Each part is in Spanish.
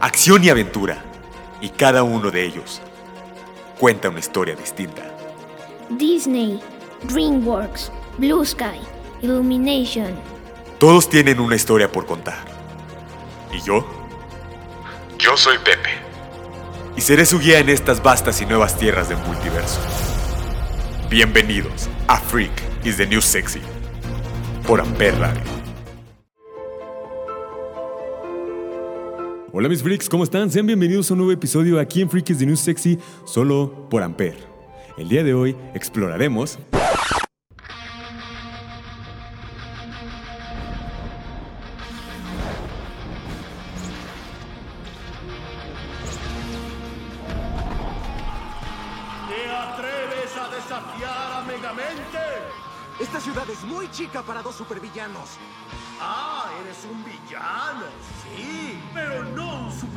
acción y aventura, y cada uno de ellos cuenta una historia distinta. Disney, DreamWorks, Blue Sky, Illumination. Todos tienen una historia por contar. ¿Y yo? Yo soy Pepe. Y seré su guía en estas vastas y nuevas tierras del multiverso. Bienvenidos a Freak is the New Sexy por Amper Radio. Hola mis freaks, ¿cómo están? Sean bienvenidos a un nuevo episodio aquí en Freak is the New Sexy, solo por Amper. El día de hoy exploraremos...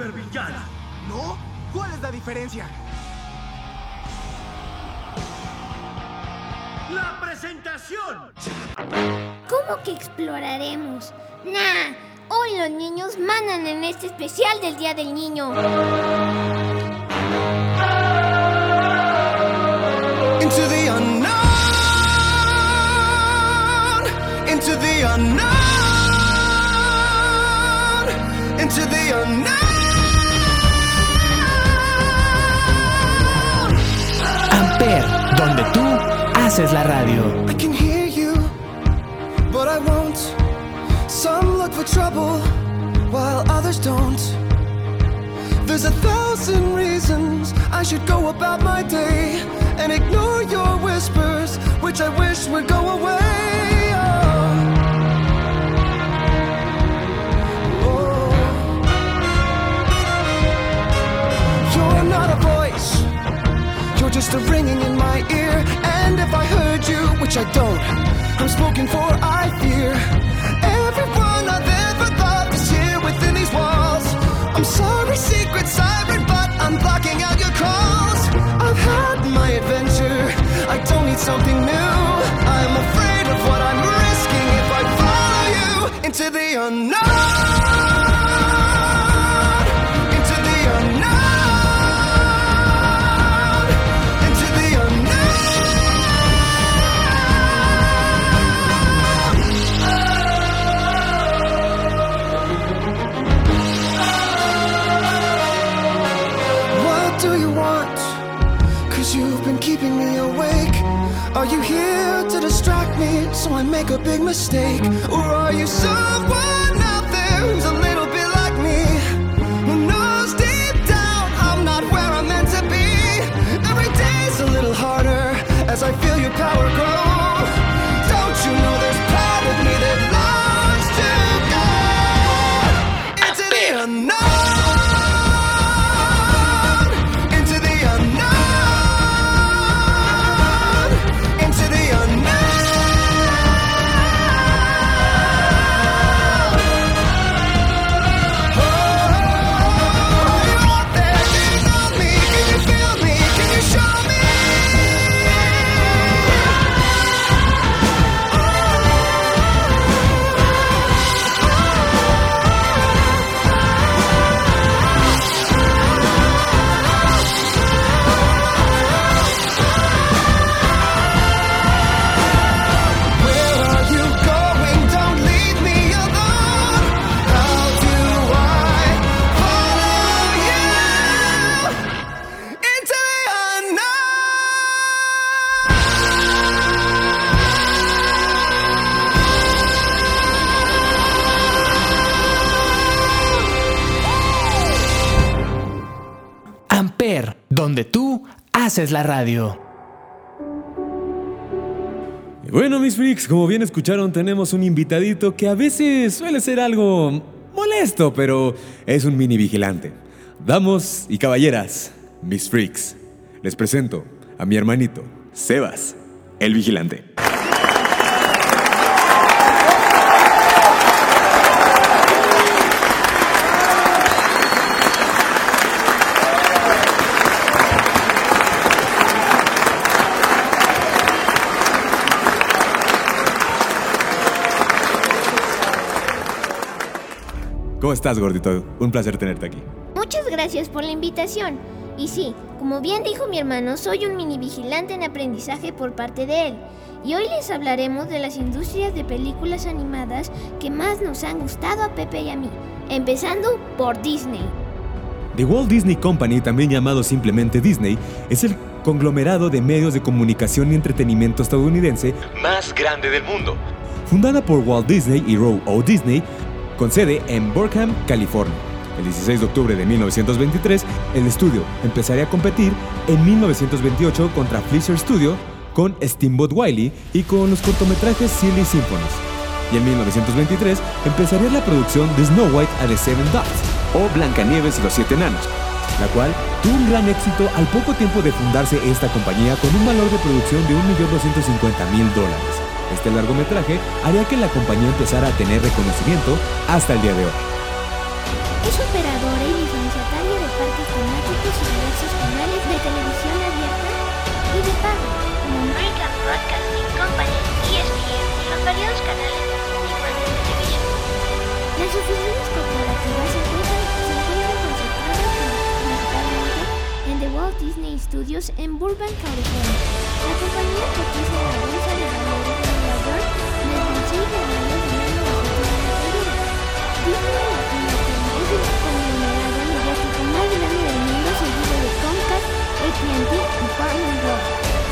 supervillano. ¿No? ¿Cuál es la diferencia? ¡La presentación! ¿Cómo que exploraremos? Nah, hoy los niños mandan en este especial del Día del Niño. into the unknown, into the unknown, into the unknown. Amper, donde tú haces la radio. I can hear you, but I won't. Some look for trouble, while others don't. There's a thousand reasons I should go about my day and ignore your whispers, which I wish would go away. Just a ringing in my ear. And if I heard you, which I don't, I'm spoken for, I fear. Everyone I've ever loved is here within these walls. I'm sorry, secret siren, but I'm blocking out your calls. I've had my adventure, I don't need something new. I'm afraid of what I'm risking if I follow you into the unknown. Big mistake? Haces la radio. Bueno mis freaks, como bien escucharon tenemos un invitadito que a veces suele ser algo molesto, pero es un mini vigilante. Damos y caballeras, mis freaks, les presento a mi hermanito, Sebas, el vigilante. ¿Cómo estás, gordito? Un placer tenerte aquí. Muchas gracias por la invitación. Y sí, como bien dijo mi hermano, soy un mini vigilante en aprendizaje por parte de él. Y hoy les hablaremos de las industrias de películas animadas que más nos han gustado a Pepe y a mí. Empezando por Disney. The Walt Disney Company, también llamado simplemente Disney, es el conglomerado de medios de comunicación y entretenimiento estadounidense más grande del mundo. Fundada por Walt Disney y Roe O. Disney, con sede en Burkham, California. El 16 de octubre de 1923, el estudio empezaría a competir en 1928 contra Fleischer Studio con Steamboat Wiley y con los cortometrajes Silly Symphonies. Y en 1923 empezaría la producción de Snow White and the Seven Dwarfs, o Blancanieves y los Siete Enanos, la cual tuvo un gran éxito al poco tiempo de fundarse esta compañía con un valor de producción de 1.250.000 dólares. Este largometraje haría que la compañía empezara a tener reconocimiento hasta el día de hoy. Es operadora y licenciataria de parques temáticos y diversos canales de televisión abierta y de pago, como American Broadcasting Company, ESPN los variados canales de de televisión. Las oficinas corporativas se encuentran, se encuentran concentradas principalmente en The Walt Disney Studios en Burbank, California. La compañía cotiza la bolsa de valores el 6 de mayo de 1991. Disney Latinoamérica es el conglomerado mediático más grande del mundo seguido de Comcast, AT&T y Paramount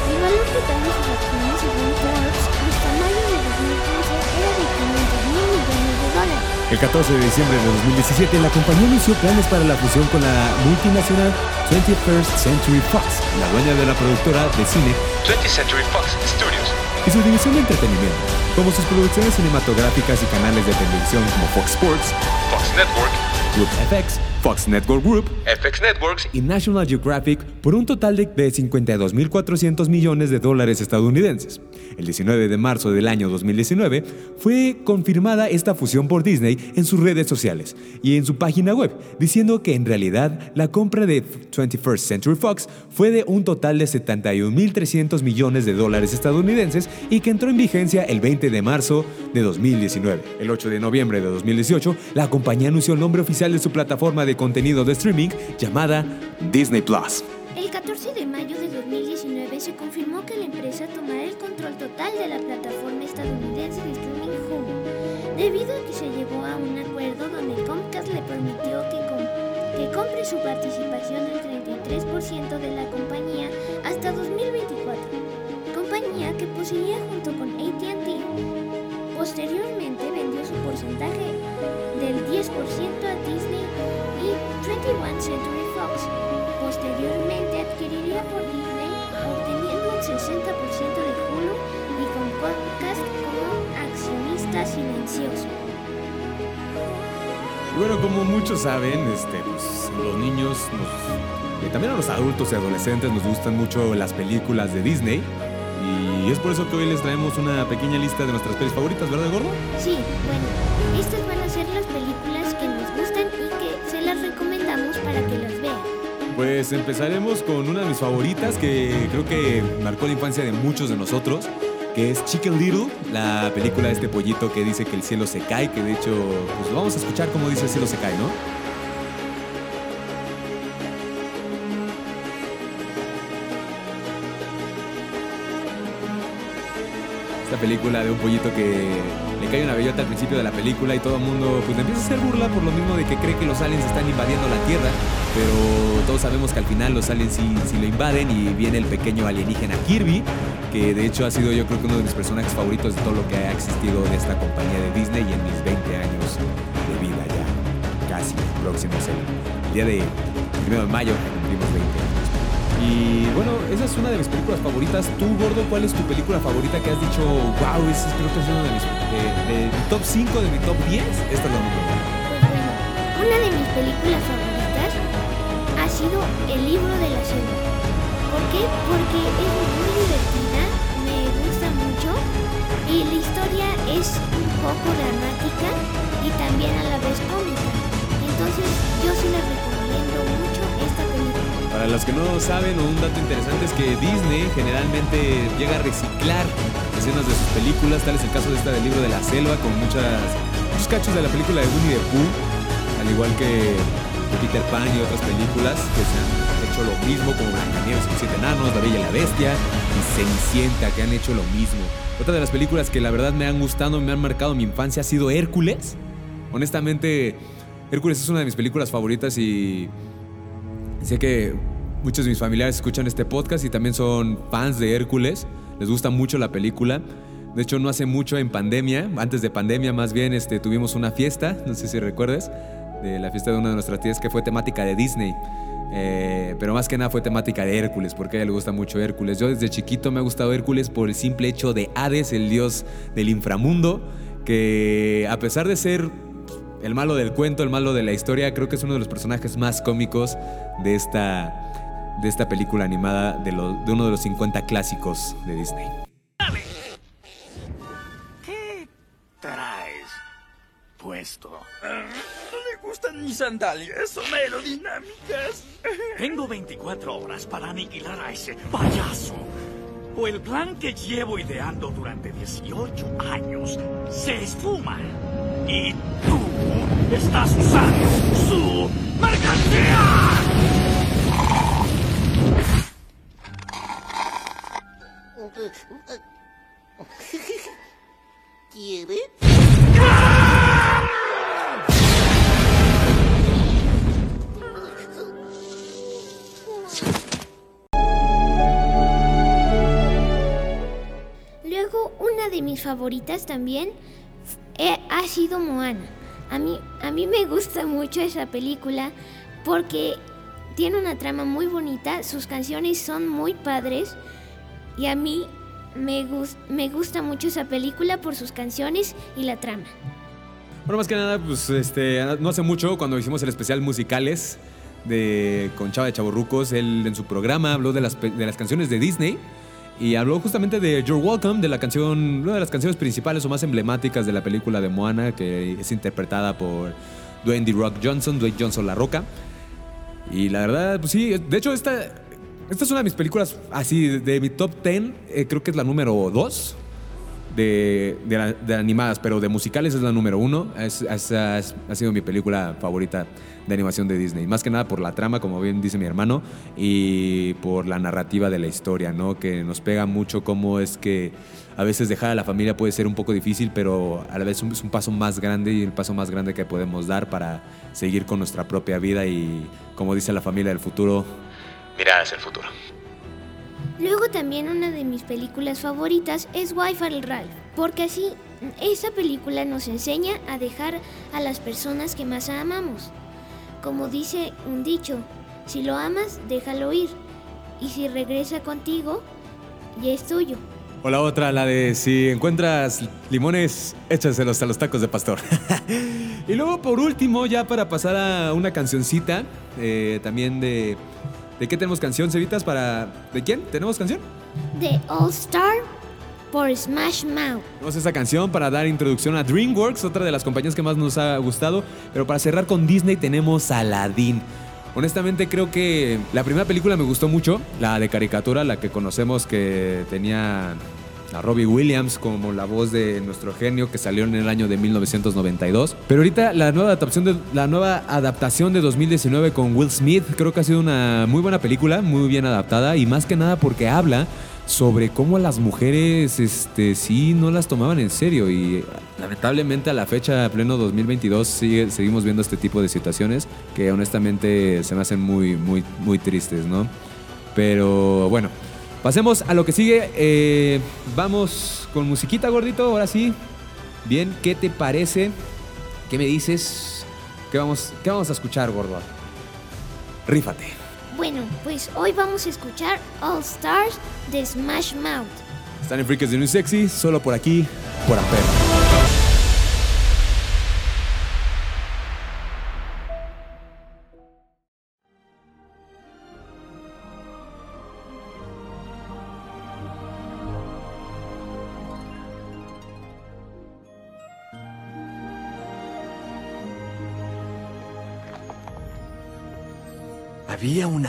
El valor total de sus acciones según Forbes hasta mayo de 2015 era de 500 mil millones de dólares. El 14 de diciembre de 2017, la compañía anunció planes para la fusión con la multinacional 21st Century Fox, la dueña de la productora de cine 20th Century Fox Studios. Y su división de entretenimiento, como sus producciones cinematográficas y canales de televisión como Fox Sports, Fox Network, Group FX, Fox Network Group FX Networks y National Geographic por un total de de 52.400 millones de dólares estadounidenses. El 19 de marzo del año 2019 fue confirmada esta fusión por Disney en sus redes sociales y en su página web, diciendo que en realidad la compra de 21st Century Fox fue de un total de 71.300 millones de dólares estadounidenses y que entró en vigencia el 20 de marzo de 2019. El 8 de noviembre de 2018, la compañía anunció el nombre oficial de su plataforma de contenido de streaming llamada Disney Plus. El 14 de mayo de 2019 se confirmó que la empresa tomará el control total de la plataforma estadounidense de streaming Hulu, debido a que se llegó a un acuerdo donde Comcast le permitió que, com- que compre su participación del 33% de la compañía hasta 2024, compañía que poseía junto con AT&T. Posteriormente vendió su porcentaje del 10% a Disney y 21 Century Fox. Posteriormente adquiriría por Disney, obteniendo un 60% de Hulu y con Comcast como accionista silencioso. Bueno, como muchos saben, este, pues, los niños, también a los adultos y adolescentes nos gustan mucho las películas de Disney. Y es por eso que hoy les traemos una pequeña lista de nuestras pelis favoritas, ¿verdad, Gordo? Sí, bueno, estas van a ser las películas que nos gustan y que se las recomendamos para que las vean. Pues empezaremos con una de mis favoritas que creo que marcó la infancia de muchos de nosotros, que es Chicken Little, la película de este pollito que dice que el cielo se cae, que de hecho, pues vamos a escuchar cómo dice el cielo se cae, ¿no? Película de un pollito que le cae una bellota al principio de la película y todo el mundo pues empieza a hacer burla por lo mismo de que cree que los aliens están invadiendo la Tierra, pero todos sabemos que al final los aliens sí, sí lo invaden y viene el pequeño alienígena Kirby, que de hecho ha sido yo creo que uno de mis personajes favoritos de todo lo que ha existido de esta compañía de Disney y en mis 20 años de vida ya, casi próximos el, día de primero de mayo cumplimos 20 años. Y bueno, esa es una de mis películas favoritas. Tú, Gordo, ¿cuál es tu película favorita que has dicho, wow, esa es- creo que es una de mis, de, top 5, de mi top 10? Esta es la número. Pues bueno, una de mis películas favoritas El libro de la selva. ¿Por qué? Porque es muy divertida, me gusta mucho y la historia es un poco dramática y también a la vez cómica. Entonces yo sí les recomiendo mucho. Para los que no saben, un dato interesante es que Disney generalmente llega a reciclar escenas de sus películas, tal es el caso de esta del libro de la selva, con muchas, muchos cachos de la película de Winnie the Pooh, al igual que Peter Pan y otras películas que se han hecho lo mismo, como Blancanieves los siete enanos, La Bella y la Bestia y Cenicienta, que han hecho lo mismo. Otra de las películas que la verdad me han gustado, me han marcado mi infancia ha sido Hércules. Honestamente, Hércules es una de mis películas favoritas y sé que muchos de mis familiares escuchan este podcast y también son fans de Hércules. Les gusta mucho la película. De hecho, no hace mucho en pandemia, antes de pandemia más bien, este, tuvimos una fiesta, no sé si recuerdes, de la fiesta de una de nuestras tías que fue temática de Disney. Eh, pero más que nada fue temática de Hércules, porque a ella le gusta mucho Hércules. Yo desde chiquito me ha gustado Hércules por el simple hecho de Hades, el dios del inframundo, que a pesar de ser el malo del cuento, el malo de la historia, creo que es uno de los personajes más cómicos de esta, de esta película animada de, lo- de uno de los 50 clásicos de Disney. ¿Qué traes puesto? No le gustan mis sandalias, son aerodinámicas. Tengo 24 horas para aniquilar a ese payaso. O el plan que llevo ideando durante 18 años se esfuma. Y tú estás usando su mercancía. ¿Quiere? Mis favoritas también eh, ha sido Moana. A mí, a mí me gusta mucho esa película porque tiene una trama muy bonita, sus canciones son muy padres y a mí me, gus- me gusta mucho esa película por sus canciones y la trama. Bueno, más que nada, pues este, no hace mucho, cuando hicimos el especial musicales de, con Chava de Chaborrucos, él en su programa habló de las, de las canciones de Disney y habló justamente de You're Welcome, de la canción, una de las canciones principales o más emblemáticas de la película de Moana, que es interpretada por Dwayne The Rock Johnson, Dwayne Johnson La Roca. Y la verdad, pues sí, de hecho esta, esta es una de mis películas así, de, mi top 10, eh, creo que es la número 2 de, de, de animadas, pero de musicales es la número uno. Es, es- es- ha sido mi película favorita de animación de Disney. Más que nada por la trama, como bien dice mi hermano, y por la narrativa de la historia, ¿no? Que nos pega mucho cómo es que a veces dejar a la familia puede ser un poco difícil, pero a la vez es un paso más grande y el paso más grande que podemos dar para seguir con nuestra propia vida y, como dice la familia del futuro, Mirar hacia el futuro. Luego también una de mis películas favoritas es Wi-Fi Ralph, porque así esa película nos enseña a dejar a las personas que más amamos. Como dice un dicho, si lo amas, déjalo ir, y si regresa contigo, ya es tuyo. O la otra, la de si encuentras limones, échaselos a los tacos de pastor. y luego, por último, ya para pasar a una cancioncita, eh, también de... ¿De qué tenemos canción, Cevitas? Para... ¿De quién? ¿Tenemos canción? The All Star por Smash Mouth. Tenemos esa canción para dar introducción a DreamWorks, otra de las compañías que más nos ha gustado. Pero para cerrar con Disney tenemos Aladdin. Honestamente creo que la primera película me gustó mucho, la de caricatura, la que conocemos que tenía a Robbie Williams como la voz de nuestro genio que salió en el año de 1992. Pero ahorita la nueva adaptación de la nueva adaptación de 2019 con Will Smith creo que ha sido una muy buena película, muy bien adaptada y más que nada porque habla sobre cómo las mujeres este sí no las tomaban en serio y lamentablemente a la fecha pleno 2022 sigue- seguimos viendo este tipo de situaciones que honestamente se me hacen muy muy muy tristes, ¿no? Pero bueno, pasemos a lo que sigue. Eh, vamos con musiquita, gordito. Ahora sí. Bien, ¿qué te parece? ¿Qué me dices? ¿Qué vamos, qué vamos a escuchar, gordo? Rífate. Bueno, pues hoy vamos a escuchar All Stars de Smash Mouth. Están en Freakers de New Sexy, solo por aquí, por Amper.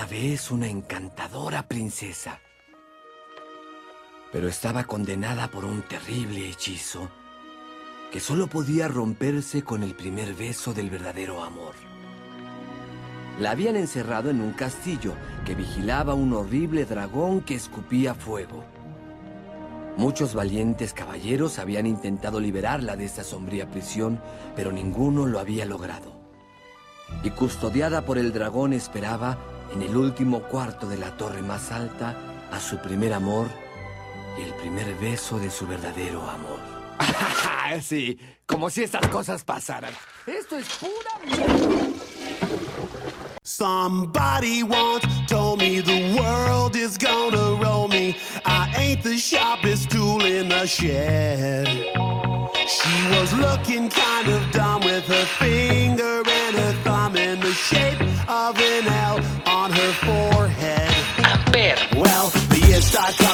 Una vez una encantadora princesa, pero estaba condenada por un terrible hechizo que solo podía romperse con el primer beso del verdadero amor. La habían encerrado en un castillo que vigilaba un horrible dragón que escupía fuego. Muchos valientes caballeros habían intentado liberarla de esta sombría prisión, pero ninguno lo había logrado y custodiada por el dragón esperaba en el último cuarto de la torre más alta a su primer amor y el primer beso de su verdadero amor. sí, como si estas cosas pasaran. Esto es pura. Somebody once told me the world is gonna roll me. I ain't the sharpest tool in the shed. She was looking kind of dumb with her finger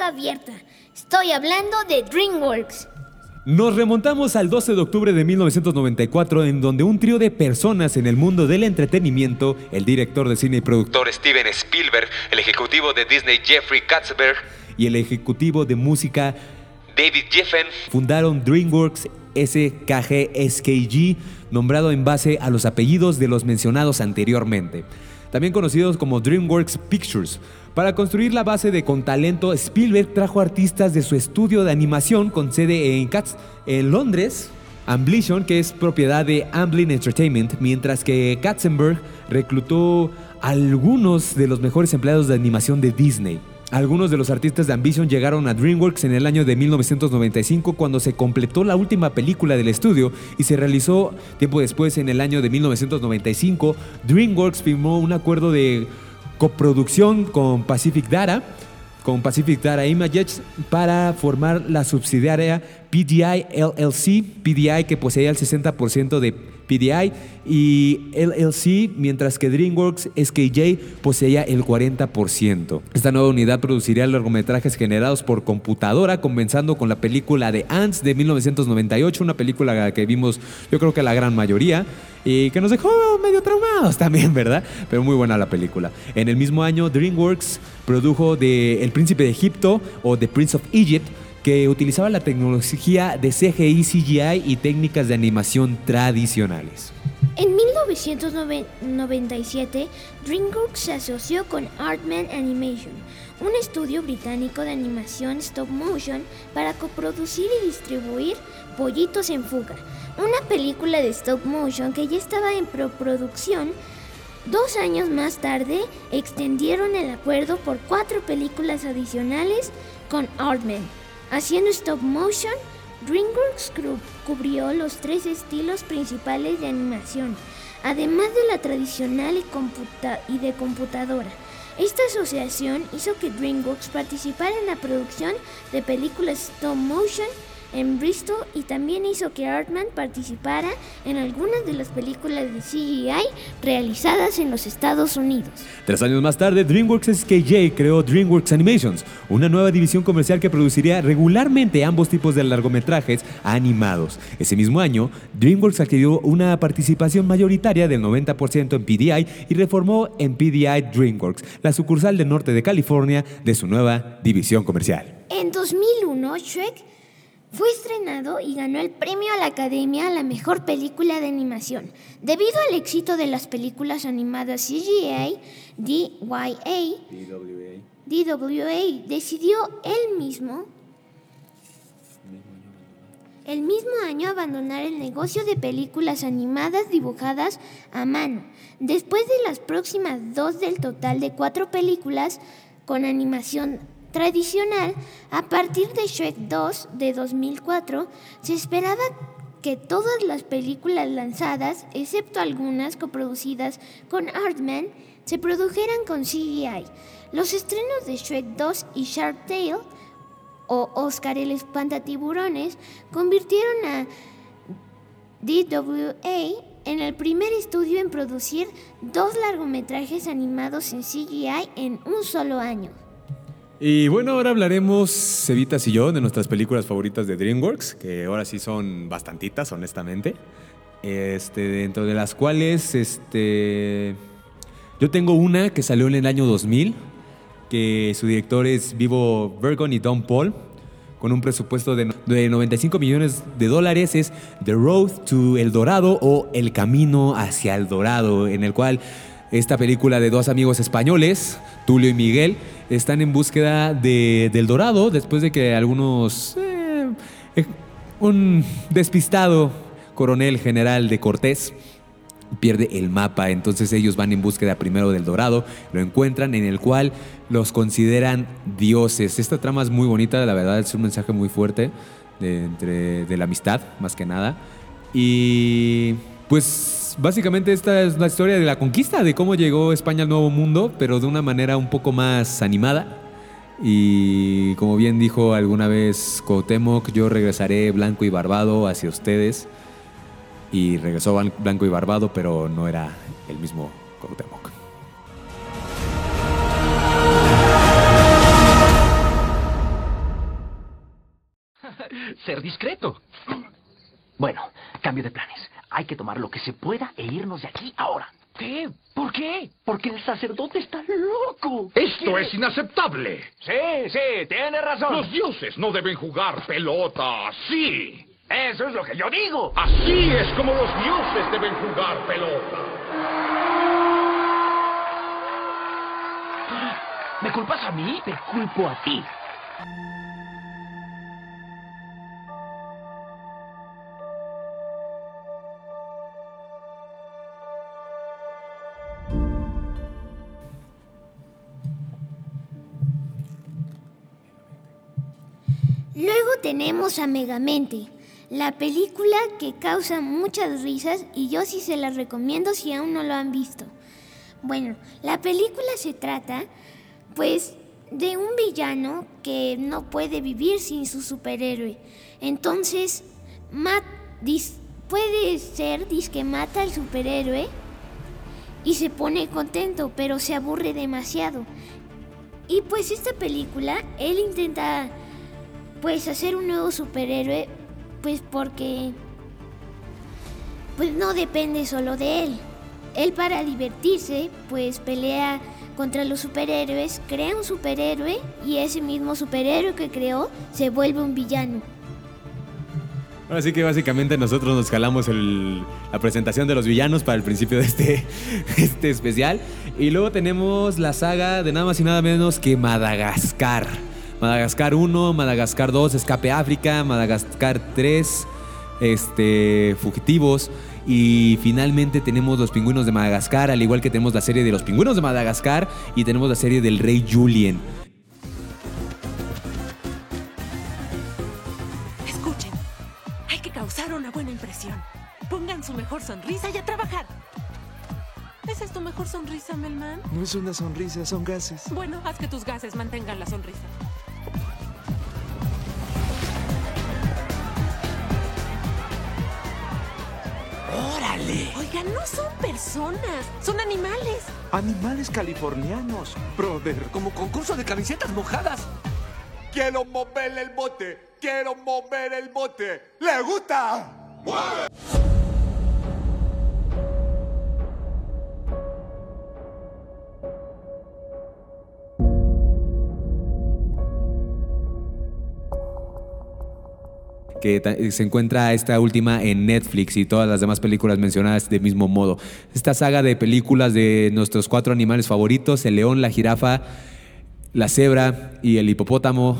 abierta. Estoy hablando de DreamWorks. Nos remontamos al 12 de octubre de 1994 en donde un trío de personas en el mundo del entretenimiento, el director de cine y productor Steven Spielberg, el ejecutivo de Disney Jeffrey Katzenberg, y el ejecutivo de música David Jeffen, fundaron DreamWorks SKG SKG, nombrado en base a los apellidos de los mencionados anteriormente, también conocidos como DreamWorks Pictures. Para construir la base de con talento, Spielberg trajo artistas de su estudio de animación con sede en Katz, en Londres, Ambition, que es propiedad de Amblin Entertainment, mientras que Katzenberg reclutó algunos de los mejores empleados de animación de Disney. Algunos de los artistas de Ambition llegaron a DreamWorks en el año de 1995 cuando se completó la última película del estudio y se realizó tiempo después en el año de 1995. DreamWorks firmó un acuerdo de coproducción con Pacific Data con Pacific Data Images para formar la subsidiaria PDI LLC, PDI que poseía el 60% de PDI y LLC, mientras que DreamWorks SKJ poseía el 40%. Esta nueva unidad produciría largometrajes generados por computadora, comenzando con la película de Ants de 1998, una película que vimos yo creo que la gran mayoría y que nos dejó medio traumados también, ¿verdad? Pero muy buena la película. En el mismo año, DreamWorks produjo de El Príncipe de Egipto o The Prince of Egypt, que utilizaba la tecnología de CGI, CGI y técnicas de animación tradicionales. En 1997, DreamWorks se asoció con Artman Animation, un estudio británico de animación stop motion para coproducir y distribuir Pollitos en Fuga, una película de stop motion que ya estaba en preproducción. Dos años más tarde, extendieron el acuerdo por cuatro películas adicionales con Artman. Haciendo stop motion, DreamWorks cubrió los tres estilos principales de animación, además de la tradicional y, y de computadora. Esta asociación hizo que DreamWorks participara en la producción de películas stop motion en Bristol y también hizo que Artman participara en algunas de las películas de CGI realizadas en los Estados Unidos. Tres años más tarde, DreamWorks SKJ creó DreamWorks Animations, una nueva división comercial que produciría regularmente ambos tipos de largometrajes animados. Ese mismo año, DreamWorks adquirió una participación mayoritaria del 90% en PDI y reformó en PDI DreamWorks, la sucursal del norte de California de su nueva división comercial. En 2001, Shrek fue estrenado y ganó el premio a la Academia a la mejor película de animación. Debido al éxito de las películas animadas CGA, DYA, DWA decidió él mismo el mismo año abandonar el negocio de películas animadas dibujadas a mano. Después de las próximas dos del total de cuatro películas con animación tradicional, a partir de Shrek 2 de 2004, se esperaba que todas las películas lanzadas, excepto algunas coproducidas con Artman, se produjeran con CGI. Los estrenos de Shrek 2 y Shark Tale, o Oscar el Espantatiburones, convirtieron a DWA en el primer estudio en producir dos largometrajes animados en CGI en un solo año. Y bueno, ahora hablaremos, Cevitas y yo, de nuestras películas favoritas de DreamWorks, que ahora sí son bastantitas, honestamente. Este, dentro de las cuales, este, yo tengo una que salió en el año 2000, que su director es Vivo Bergon y Don Paul, con un presupuesto de, de 95 millones de dólares, es The Road to El Dorado o El Camino hacia el Dorado, en el cual esta película de dos amigos españoles, Tulio y Miguel, están en búsqueda de, del Dorado después de que algunos... Eh, eh, un despistado coronel general de Cortés pierde el mapa, entonces ellos van en búsqueda primero del Dorado, lo encuentran en el cual los consideran dioses. Esta trama es muy bonita, la verdad es un mensaje muy fuerte de, entre, de la amistad, más que nada. Y pues básicamente esta es la historia de la conquista, de cómo llegó España al Nuevo Mundo, pero de una manera un poco más animada. Y como bien dijo alguna vez Cuauhtémoc, yo regresaré blanco y barbado hacia ustedes. Y regresó blanco y barbado, pero no era el mismo Cuauhtémoc. Ser discreto. Bueno, cambio de planes. Hay que tomar lo que se pueda e irnos de aquí ahora. ¿Qué? ¿Por qué? Porque el sacerdote está loco. Esto es inaceptable. Sí, sí, tiene razón. Los dioses no deben jugar pelota así. Eso es lo que yo digo. Así es como los dioses deben jugar pelota. ¿Me culpas a mí? Te culpo a ti. Tenemos a Megamente, la película que causa muchas risas y yo sí se la recomiendo si aún no lo han visto. Bueno, la película se trata, pues, de un villano que no puede vivir sin su superhéroe. Entonces, puede ser que mata al superhéroe y se pone contento, pero se aburre demasiado. Y pues esta película, él intenta pues hacer un nuevo superhéroe, pues porque pues no depende solo de él. Él para divertirse, pues pelea contra los superhéroes, crea un superhéroe y ese mismo superhéroe que creó se vuelve un villano. Así que básicamente nosotros nos jalamos la presentación de los villanos para el principio de este, este especial. Y luego tenemos la saga de nada más y nada menos que Madagascar. Madagascar 1, Madagascar 2, Escape África, Madagascar 3, este, Fugitivos. Y finalmente tenemos los pingüinos de Madagascar, al igual que tenemos la serie de los pingüinos de Madagascar y tenemos la serie del Rey Julien. Escuchen, hay que causar una buena impresión. Pongan su mejor sonrisa y a trabajar. ¿Esa es tu mejor sonrisa, Melman? No es una sonrisa, son gases. Bueno, haz que tus gases mantengan la sonrisa. ¡Órale! Oigan, no son personas, son animales. Animales californianos. Brother, como concurso de camisetas mojadas. Quiero mover el bote, quiero mover el bote. ¿Le gusta? ¡Mueve! Que se encuentra esta última en Netflix y todas las demás películas mencionadas de mismo modo. Esta saga de películas de nuestros cuatro animales favoritos, el león, la jirafa, la cebra y el hipopótamo,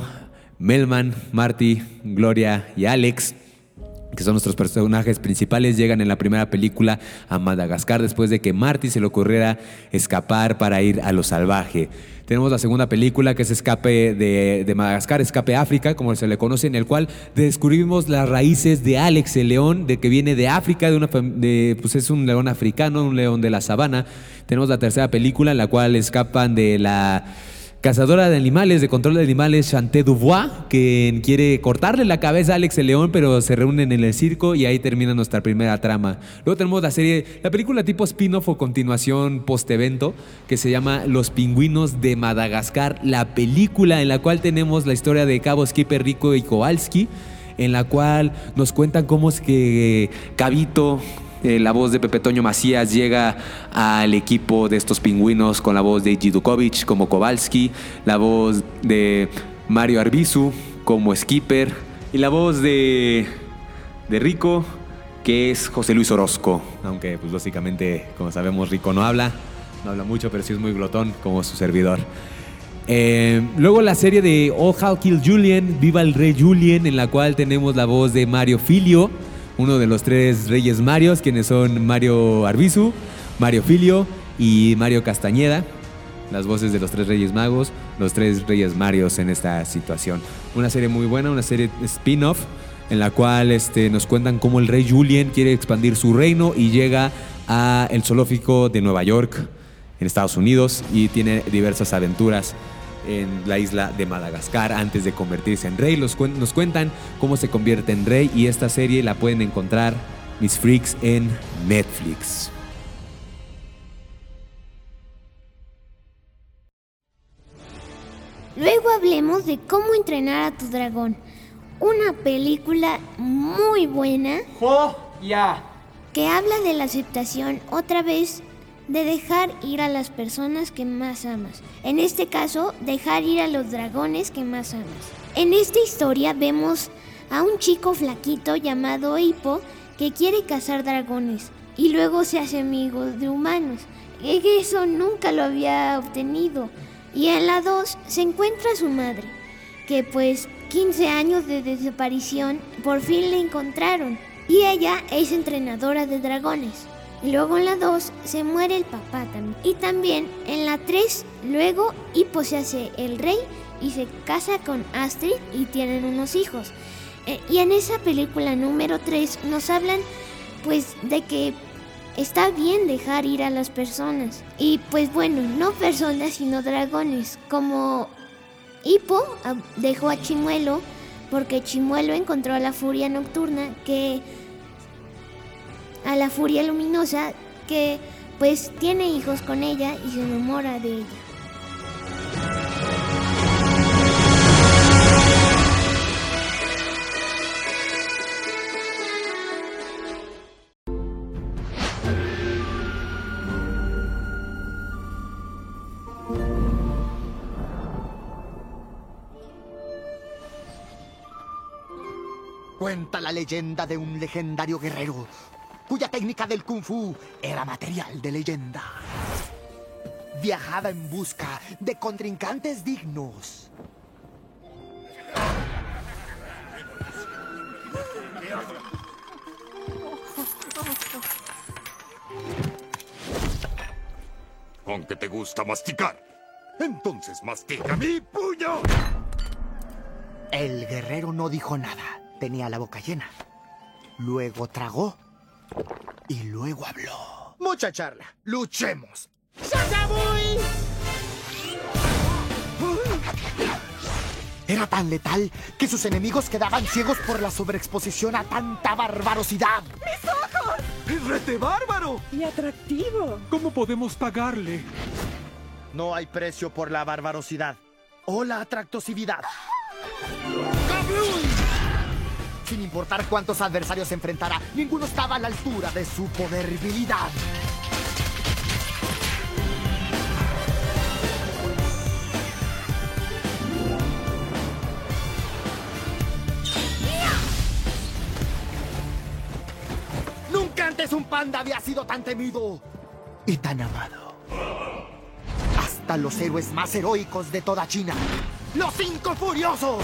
Melman, Marty, Gloria y Alex, que son nuestros personajes principales, llegan en la primera película a Madagascar después de que Marty se le ocurriera escapar para ir a lo salvaje. Tenemos la segunda película que es Escape de, Madagascar, Escape África, como se le conoce, en el cual descubrimos las raíces de Alex, el león, de que viene de África, de una, de, pues es un león africano, un león de la sabana. Tenemos la tercera película en la cual escapan de la cazadora de animales, de control de animales, Chanté Dubois, que quiere cortarle la cabeza a Alex el León, pero se reúnen en el circo y ahí termina nuestra primera trama. Luego tenemos la serie, la película tipo spin-off o continuación post-evento, que se llama Los Pingüinos de Madagascar, la película en la cual tenemos la historia de Cabo Skipper Rico y Kowalski, en la cual nos cuentan cómo es que Cabito eh, la voz de Pepe Toño Macías llega al equipo de estos pingüinos con la voz de Jidukovic como Kowalski, la voz de Mario Arbizu como Skipper y la voz de, de Rico que es José Luis Orozco, aunque pues básicamente como sabemos Rico no habla, no habla mucho pero sí es muy glotón como su servidor. Eh, luego la serie de Oh How Kill Julian, Viva el Rey Julien, en la cual tenemos la voz de Mario Filio uno de los tres reyes Marios, quienes son Mario Arbizu, Mario Filio y Mario Castañeda. Las voces de los tres reyes magos, los tres reyes Marios en esta situación. Una serie muy buena, una serie spin-off en la cual este, nos cuentan cómo el rey Julien quiere expandir su reino y llega a el zoológico de Nueva York en Estados Unidos y tiene diversas aventuras en la isla de Madagascar antes de convertirse en rey. nos cuentan cómo se convierte en rey y esta serie la pueden encontrar, Mis Freaks, en Netflix. Luego hablemos de cómo entrenar a tu dragón. Una película muy buena. ya! Que habla de la aceptación otra vez de dejar ir a las personas que más amas. En este caso, dejar ir a los dragones que más amas. En esta historia vemos a un chico flaquito llamado Hippo que quiere cazar dragones y luego se hace amigo de humanos. Eso nunca lo había obtenido. Y en la 2 se encuentra su madre, que pues 15 años de desaparición por fin le encontraron. Y ella es entrenadora de dragones. Luego en la 2 se muere el papá también. Y también en la 3 luego Hippo se hace el rey y se casa con Astrid y tienen unos hijos. Eh, y en esa película número 3 nos hablan pues de que está bien dejar ir a las personas. Y pues bueno, no personas sino dragones. Como Hippo ah, dejó a Chimuelo porque Chimuelo encontró a la furia nocturna que... a la furia luminosa que pues tiene hijos con ella y se enamora de ella. Cuenta la leyenda de un legendario guerrero cuya técnica del kung fu era material de leyenda. Viajaba en busca de contrincantes dignos. Aunque te gusta masticar, entonces mastica mi puño. El guerrero no dijo nada. Tenía la boca llena. Luego tragó. Y luego habló. Mucha charla. Luchemos. ¡Sacabuy! Era tan letal que sus enemigos quedaban ciegos por la sobreexposición a tanta barbarosidad. ¡Mis ojos! ¡Es rete bárbaro! Y atractivo. ¿Cómo podemos pagarle? No hay precio por la barbarosidad o la atractosividad. Sin importar cuántos adversarios enfrentara, ninguno estaba a la altura de su poderbilidad. Nunca antes un panda había sido tan temido y tan amado. Hasta los héroes más heroicos de toda China, los cinco furiosos,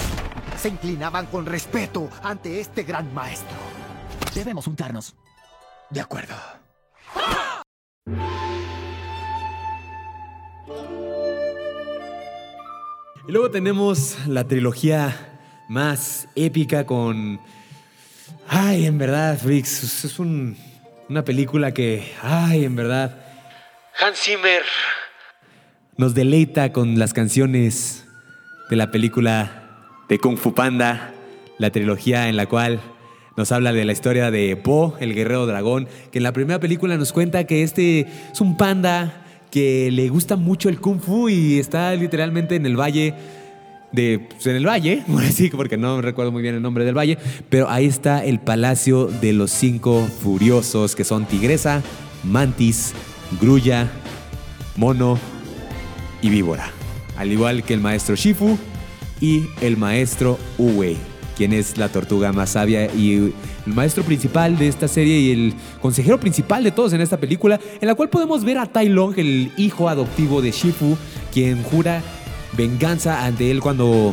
se inclinaban con respeto ante este gran maestro. Debemos juntarnos. De acuerdo. Y luego tenemos la trilogía más épica con... Ay, en verdad, Freaks, es un- una película que... Ay, en verdad, Hans Zimmer. nos deleita con las canciones de la película de Kung Fu Panda, la trilogía en la cual nos habla de la historia de Po, el guerrero dragón, que en la primera película nos cuenta que este es un panda que le gusta mucho el Kung Fu y está literalmente en el valle de pues, en el valle, así, porque no recuerdo muy bien el nombre del valle, pero ahí está el palacio de los cinco furiosos que son Tigresa, Mantis, Grulla, Mono y Víbora, al igual que el maestro Shifu y el maestro Uwei, quien es la tortuga más sabia y el maestro principal de esta serie y el consejero principal de todos en esta película, en la cual podemos ver a Tai Long, el hijo adoptivo de Shifu, quien jura venganza ante él cuando,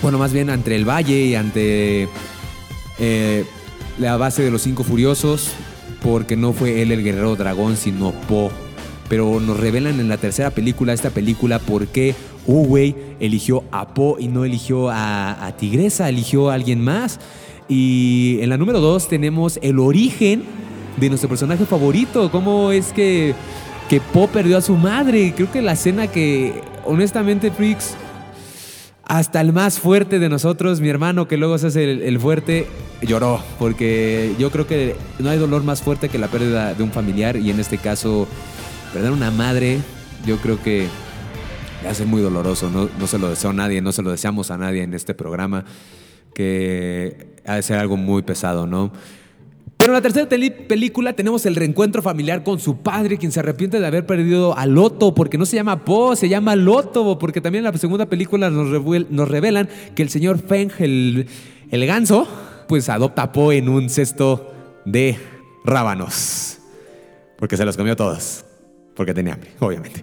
bueno, más bien ante el valle y ante eh, la base de los cinco furiosos, porque no fue él el guerrero dragón, sino Po. Pero nos revelan en la tercera película, esta película, por qué Uwei eligió a Po y no eligió a, Tigresa, eligió a alguien más. Y en la número dos tenemos el origen de nuestro personaje favorito. ¿Cómo es que, que Po perdió a su madre? Creo que la escena que, honestamente, Freaks, hasta el más fuerte de nosotros, mi hermano que luego se hace el, el fuerte, lloró, porque yo creo que no hay dolor más fuerte que la pérdida de un familiar y en este caso, perder una madre, yo creo que va muy doloroso, no, se lo deseo a nadie, no se lo deseamos a nadie en este programa, que ha de ser algo muy pesado, ¿no? Pero en la tercera película tenemos el reencuentro familiar con su padre, quien se arrepiente de haber perdido a Loto, porque no se llama Po, se llama Loto, porque también en la segunda película nos revelan que el señor Feng, el, el ganso, pues adopta a Po en un cesto de rábanos, porque se los comió todos, porque tenía hambre, obviamente.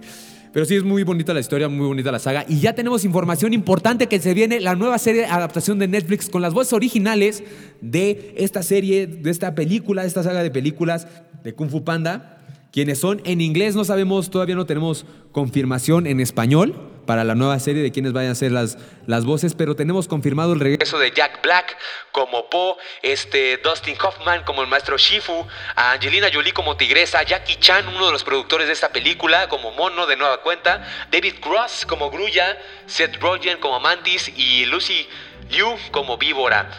Pero sí es muy bonita la historia, muy bonita la saga. Y ya tenemos información importante que se viene la nueva serie adaptación de Netflix con las voces originales de esta serie, de esta película, de esta saga de películas de Kung Fu Panda. Quienes son en inglés, no sabemos, todavía no tenemos confirmación en español. Para la nueva serie de quienes vayan a ser las, las voces, pero tenemos confirmado el regreso Eso de Jack Black como Po, este Dustin Hoffman como el maestro Shifu, Angelina Jolie como Tigresa, Jackie Chan, uno de los productores de esta película, como Mono de nueva cuenta, David Cross como Grulla, Seth Rogen como Mantis y Lucy Liu como Víbora.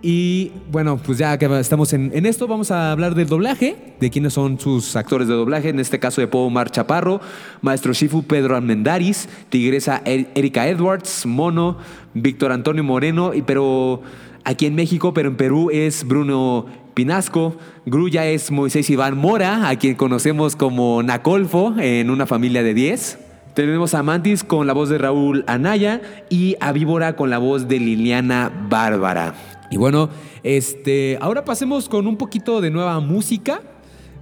Y bueno, pues ya que estamos en, esto, vamos a hablar del doblaje, de quiénes son sus actores de doblaje, en este caso de Po Omar Chaparro, Maestro Shifu Pedro Almendaris, Tigresa Er- Erika Edwards, Mono, Víctor Antonio Moreno, y, pero aquí en México, pero en Perú es Bruno Pinasco, Grulla es Moisés Iván Mora, a quien conocemos como Nacolfo en una familia de 10. Tenemos a Mantis con la voz de Raúl Anaya y a Víbora con la voz de Liliana Bárbara. Y bueno, este, ahora pasemos con un poquito de nueva música,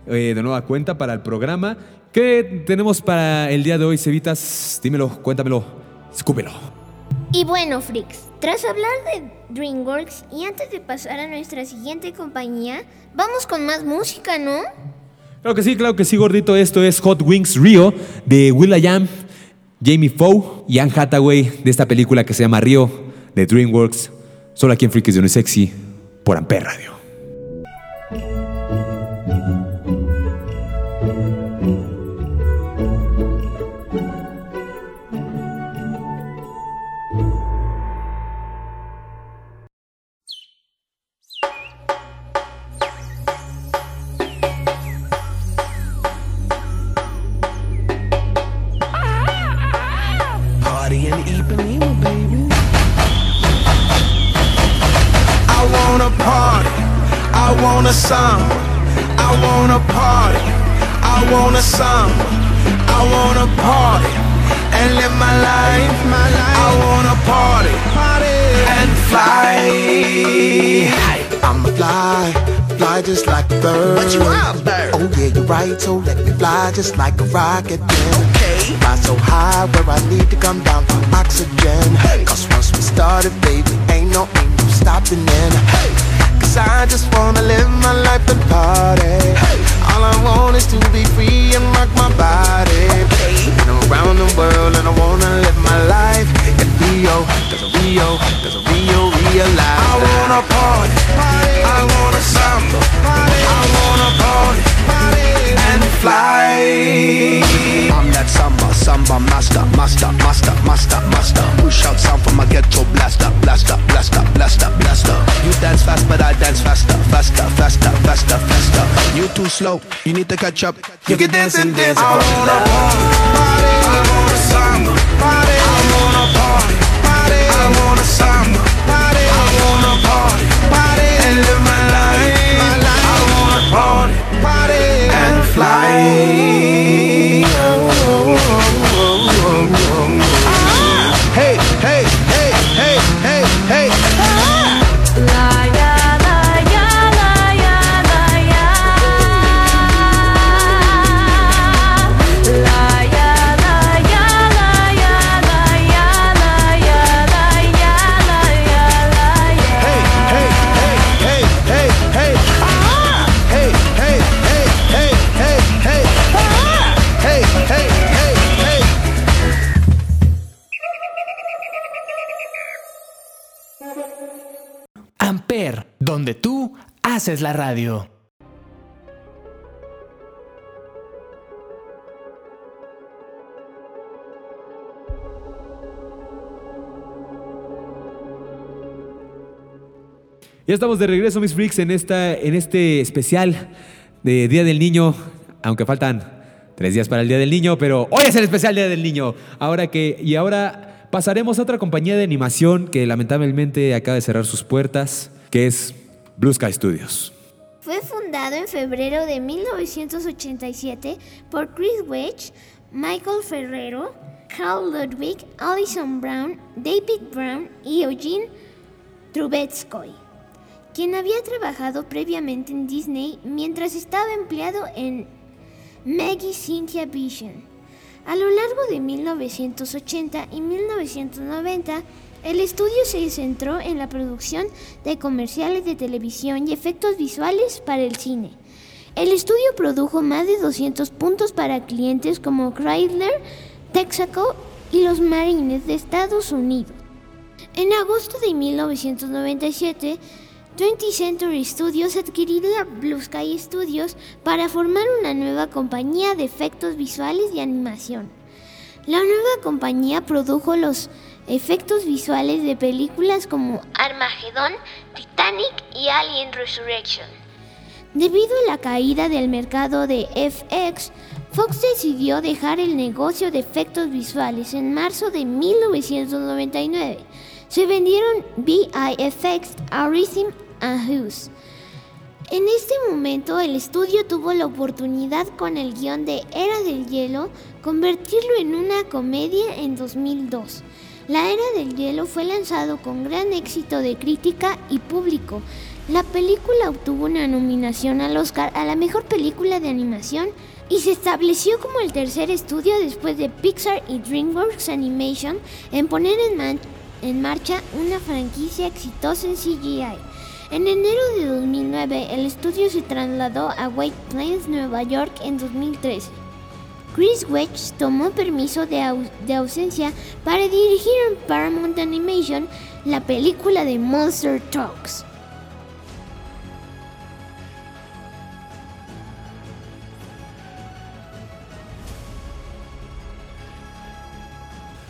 eh, de nueva cuenta para el programa. ¿Qué tenemos para el día de hoy, Cevitas? Dímelo, cuéntamelo, escúpelo. Y bueno, freaks, tras hablar de DreamWorks y antes de pasar a nuestra siguiente compañía, vamos con más música, ¿no? Claro que sí, claro que sí, gordito. Esto es Hot Wings Rio de Will.i.am, Jamie Foe y Anne Hathaway de esta película que se llama Rio de DreamWorks. Solo aquí en Freaks de Sexy por Amper Radio. Samba, master, master, master, master, master. Push out sound from my ghetto blaster, blaster, blaster, blaster, blaster. You dance fast, but I dance faster, faster, faster, faster, faster. You too slow, you need to catch up. You can dance and dance. I wanna party, I wanna samba, party. I wanna party, party. I wanna samba, party. I wanna party, party. And live my life. I wanna party, party. And fly. Haces la radio. Ya estamos de regreso, mis freaks, en, esta, en este especial de Día del Niño, aunque faltan tres días para el Día del Niño, pero hoy es el especial Día del Niño. Ahora que, y ahora pasaremos a otra compañía de animación que lamentablemente acaba de cerrar sus puertas, que es Blue Sky Studios. Fue fundado en febrero de 1987 por Chris Wedge, Michael Ferrero, Carl Ludwig, Alison Brown, David Brown y Eugene Trubetskoy, quien había trabajado previamente en Disney mientras estaba empleado en Maggie Cynthia Vision. A lo largo de 1980 y 1990, el estudio se centró en la producción de comerciales de televisión y efectos visuales para el cine. El estudio produjo más de 200 puntos para clientes como Chrysler, Texaco y los Marines de Estados Unidos. En agosto de 1997, 20th Century Studios adquiriría Blue Sky Studios para formar una nueva compañía de efectos visuales y animación. La nueva compañía produjo los efectos visuales de películas como Armageddon, Titanic y Alien Resurrection. Debido a la caída del mercado de FX, Fox decidió dejar el negocio de efectos visuales en marzo de 1999. Se vendieron VIFX a Rhythm and Hughes. En este momento el estudio tuvo la oportunidad con el guion de Era del Hielo convertirlo en una comedia en 2002. La Era del Hielo fue lanzado con gran éxito de crítica y público. La película obtuvo una nominación al Oscar a la mejor película de animación y se estableció como el tercer estudio después de Pixar y DreamWorks Animation en poner en, marcha una franquicia exitosa en CGI. En enero de 2009, el estudio se trasladó a White Plains, Nueva York en 2013. Chris Wedge tomó permiso de, ausencia para dirigir en Paramount Animation la película de Monster Talks.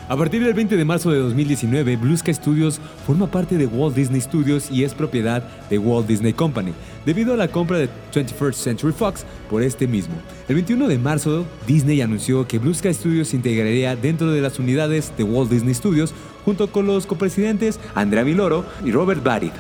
A partir del 20 de marzo de 2019, Blue Sky Studios forma parte de Walt Disney Studios y es propiedad de Walt Disney Company, debido a la compra de 21st Century Fox por este mismo. El 21 de marzo, Disney anunció que Blue Sky Studios se integraría dentro de las unidades de Walt Disney Studios junto con los copresidentes Andrea Viloro y Robert Barrett,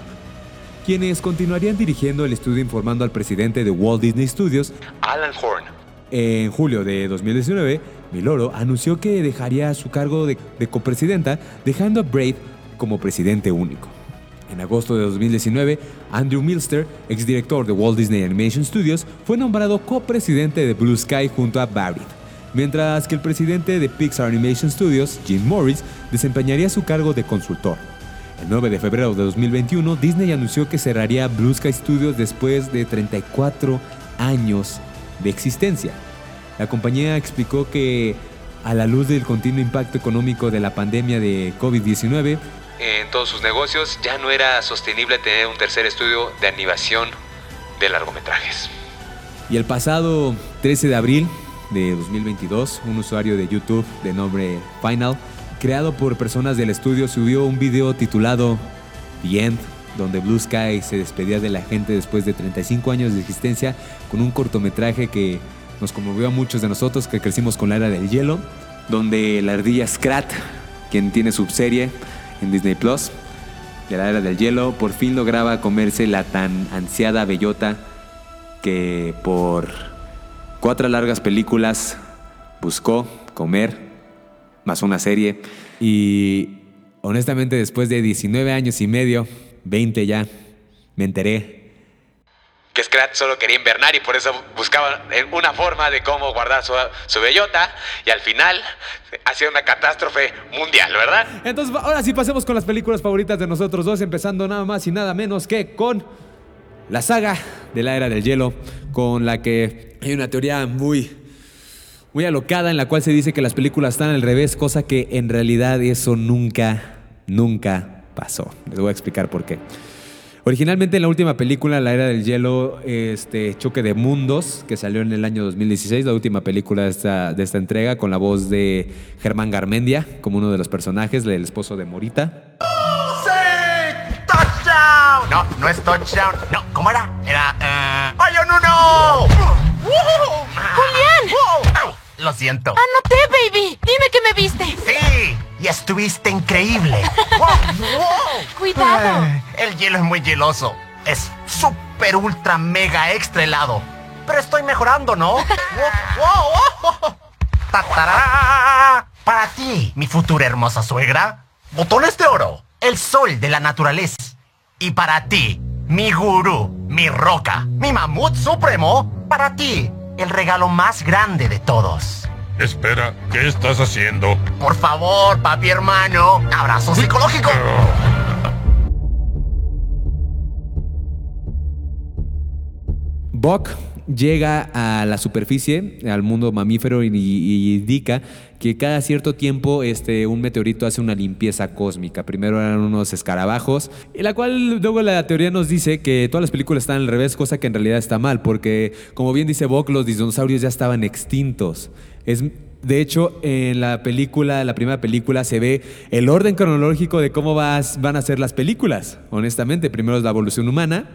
quienes continuarían dirigiendo el estudio informando al presidente de Walt Disney Studios, Alan Horn. En julio de 2019, Miloro anunció que dejaría su cargo de, copresidenta, dejando a Braid como presidente único. En agosto de 2019, Andrew Milster, exdirector de Walt Disney Animation Studios, fue nombrado copresidente de Blue Sky junto a Barrett, mientras que el presidente de Pixar Animation Studios, Jim Morris, desempeñaría su cargo de consultor. El 9 de febrero de 2021, Disney anunció que cerraría Blue Sky Studios después de 34 años de existencia. La compañía explicó que a la luz del continuo impacto económico de la pandemia de COVID-19, en todos sus negocios ya no era sostenible tener un tercer estudio de animación de largometrajes. Y el pasado 13 de abril de 2022, un usuario de YouTube de nombre Final, creado por personas del estudio, subió un video titulado The End, donde Blue Sky se despedía de la gente después de 35 años de existencia con un cortometraje que nos conmovió a muchos de nosotros que crecimos con la era del hielo, donde la ardilla Scrat, quien tiene subserie en Disney Plus, de la era del hielo, por fin lograba comerse la tan ansiada bellota que por cuatro largas películas buscó comer, más una serie. Y honestamente después de 19 años y medio, 20 ya, me enteré que Scrat solo quería invernar y por eso buscaba una forma de cómo guardar su, su bellota y al final hacía una catástrofe mundial, ¿verdad? Entonces, ahora sí pasemos con las películas favoritas de nosotros dos, empezando nada más y nada menos que con la saga de la Era del Hielo, con la que hay una teoría muy muy alocada en la cual se dice que las películas están al revés, cosa que en realidad eso nunca nunca pasó. Les voy a explicar por qué. Originalmente en la última película, La Era del Hielo, este Choque de Mundos, que salió en el año 2016, la última película de esta, de esta entrega, con la voz de Germán Garmendia como uno de los personajes, el esposo de Morita. ¡Sí! ¡Touchdown! No, no es touchdown. No, ¿cómo era? Era... Uh... ¡Ay, no, no! ¡Julián! Lo siento. Anoté, baby. Dime que me viste. Sí, y estuviste increíble. Cuidado. El hielo es muy hieloso. Es súper, ultra, mega, extra helado. Pero estoy mejorando, ¿no? Para ti, mi futura hermosa suegra, botones de oro, el sol de la naturaleza. Y para ti, mi gurú, mi roca, mi mamut supremo, para ti, el regalo más grande de todos. Espera, ¿qué estás haciendo? Por favor, papi hermano, abrazo psicológico. Buck llega a la superficie, al mundo mamífero, y, indica que cada cierto tiempo este, un meteorito hace una limpieza cósmica. Primero eran unos escarabajos, y la cual luego la teoría nos dice que todas las películas están al revés, cosa que en realidad está mal, porque como bien dice Bock, los dinosaurios ya estaban extintos. Es, de hecho, en la película, la primera película, se ve el orden cronológico de cómo vas- van a ser las películas. Honestamente, primero es la evolución humana,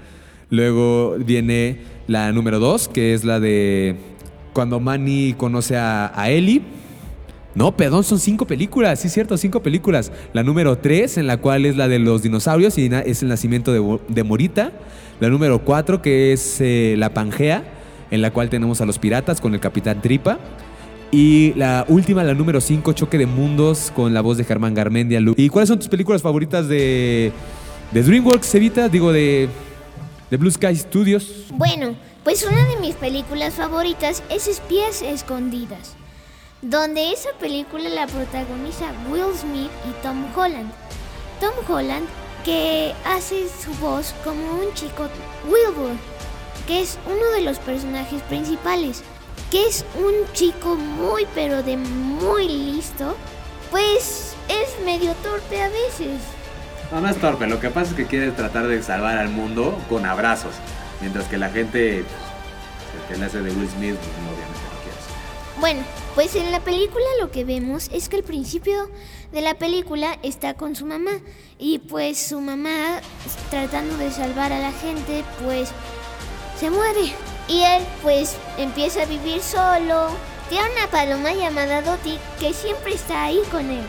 luego viene la número dos, que es la de cuando Manny conoce a, a Ellie. No, perdón, son cinco películas, sí cierto, cinco películas. La número tres, en la cual es la de los dinosaurios y es el nacimiento de, de Morita. La número cuatro, que es eh, la Pangea, en la cual tenemos a los piratas con el Capitán Tripa. Y la última, la número 5, Choque de Mundos, con la voz de Germán Garmendia. ¿Y cuáles son tus películas favoritas de, de DreamWorks, Evita? Digo, de, de Blue Sky Studios. Bueno, pues una de mis películas favoritas es Espías Escondidas, donde esa película la protagoniza Will Smith y Tom Holland. Tom Holland que hace su voz como un chico Wilbur, que es uno de los personajes principales, que es un chico muy pero de muy listo, pues es medio torpe a veces. No, no es torpe, lo que pasa es que quiere tratar de salvar al mundo con abrazos, mientras que la gente el que le hace de Will Smith, pues, obviamente no quiere eso. Bueno, pues en la película lo que vemos es que al principio de la película está con su mamá y pues su mamá tratando de salvar a la gente pues se muere y él pues empieza a vivir solo. Tiene una paloma llamada Dottie que siempre está ahí con él.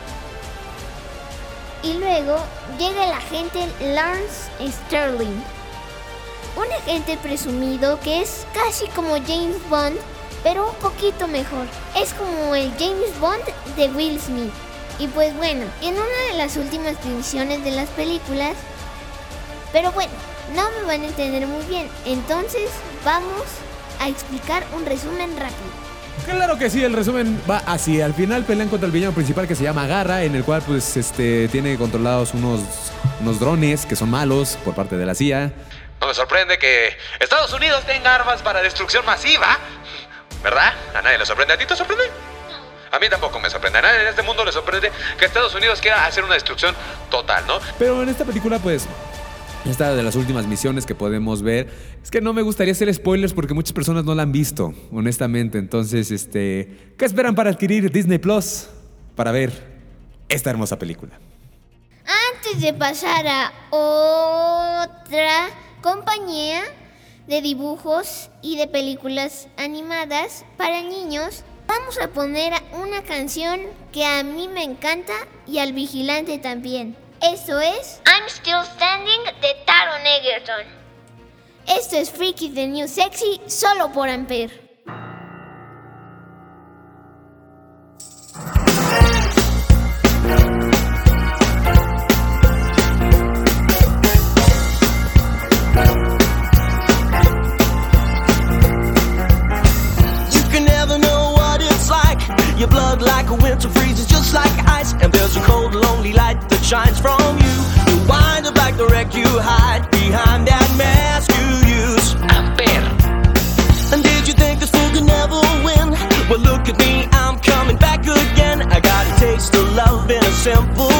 Y luego llega el agente Lance Sterling, un agente presumido que es casi como James Bond, pero un poquito mejor. Es como el James Bond de Will Smith. Y pues bueno, en una de las últimas misiones de las películas, pero bueno, no me van a entender muy bien, entonces vamos a explicar un resumen rápido. Claro que sí, el resumen va así. Al final pelean contra el villano principal que se llama Garra, en el cual pues este tiene controlados unos, unos drones que son malos por parte de la CIA. No me sorprende que Estados Unidos tenga armas para destrucción masiva. ¿Verdad? A nadie le sorprende. ¿A ti te sorprende? A mí tampoco me sorprende. A nadie en este mundo le sorprende que Estados Unidos quiera hacer una destrucción total, ¿no? Pero en esta película pues esta de las últimas misiones que podemos ver es que no me gustaría hacer spoilers porque muchas personas no la han visto, honestamente. Entonces, este, ¿qué esperan para adquirir Disney Plus para ver esta hermosa película? Antes de pasar a otra compañía de dibujos y de películas animadas para niños, vamos a poner una canción que a mí me encanta y al vigilante también. Esto es I'm Still Standing de Taron Egerton. Esto es Freaky the New Sexy solo por Ampere. Like ice. And there's a cold, lonely light that shines from you. You wind up like the wreck you hide behind that mask you use. And did you think this fool could never win? Well, look at me, I'm coming back again. I got a taste of love in a simple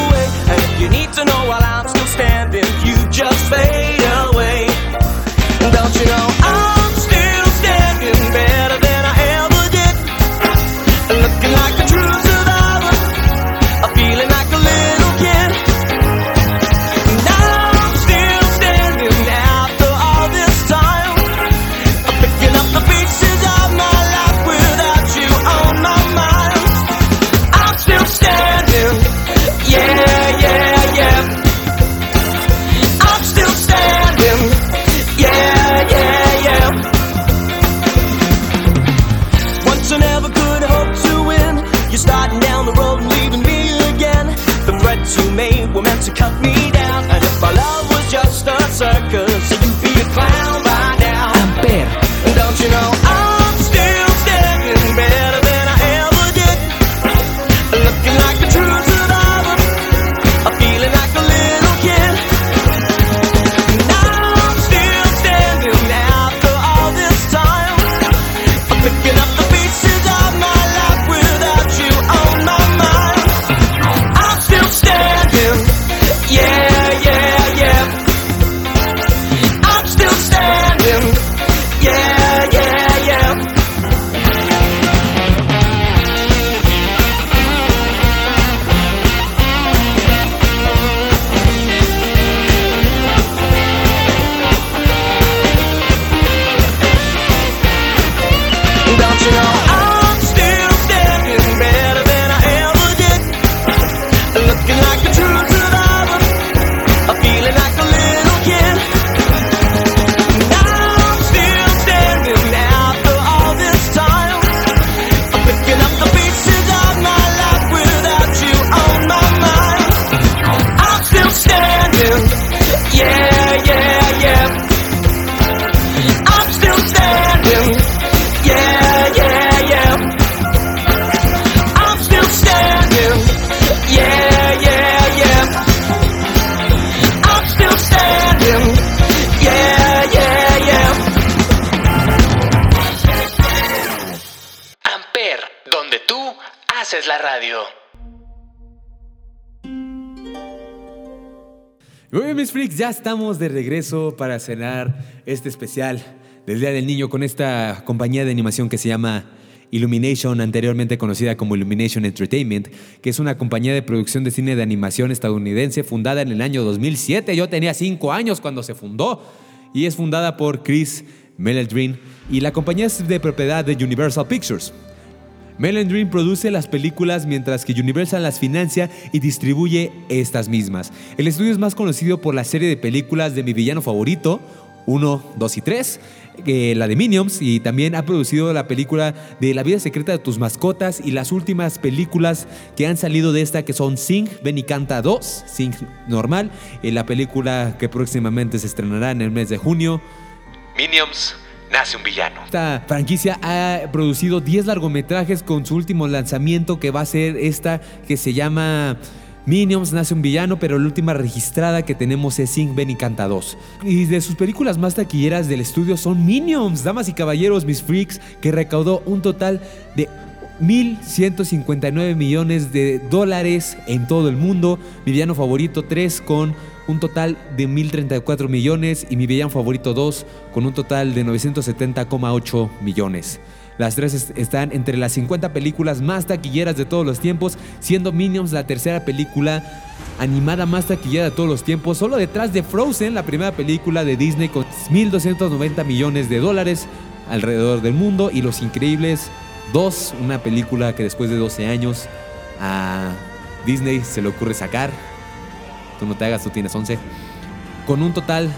estamos de regreso para cenar este especial del Día del Niño con esta compañía de animación que se llama Illumination, anteriormente conocida como Illumination Entertainment, que es una compañía de producción de cine de animación estadounidense fundada en el año 2007. Yo tenía cinco años cuando se fundó y es fundada por Chris Meldrin y la compañía es de propiedad de Universal Pictures. Melandrin produce las películas mientras que Universal las financia y distribuye estas mismas. El estudio es más conocido por la serie de películas de mi villano favorito, 1, 2 y 3, eh, la de Minions, y también ha producido la película de La vida secreta de tus mascotas y las últimas películas que han salido de esta que son Sing, Ven y Canta 2, Sing normal, y la película que próximamente se estrenará en el mes de junio. Minions, nace un villano. Esta franquicia ha producido 10 largometrajes con su último lanzamiento que va a ser esta que se llama Minions nace un villano, pero la última registrada que tenemos es Sing Ben y Canta 2. Y de sus películas más taquilleras del estudio son Minions, Damas y Caballeros, Mis Freaks, que recaudó un total de 1.159 millones de dólares en todo el mundo. Mi villano favorito 3 con un total de 1.034 millones y mi villano favorito 2 con un total de 970,8 millones. Las tres están entre las 50 películas más taquilleras de todos los tiempos, siendo Minions la tercera película animada más taquillera de todos los tiempos, solo detrás de Frozen, la primera película de Disney con 1.290 millones de dólares alrededor del mundo, y Los Increíbles 2, una película que después de 12 años a Disney se le ocurre sacar. Tú no te hagas, tú tienes 11. Con un total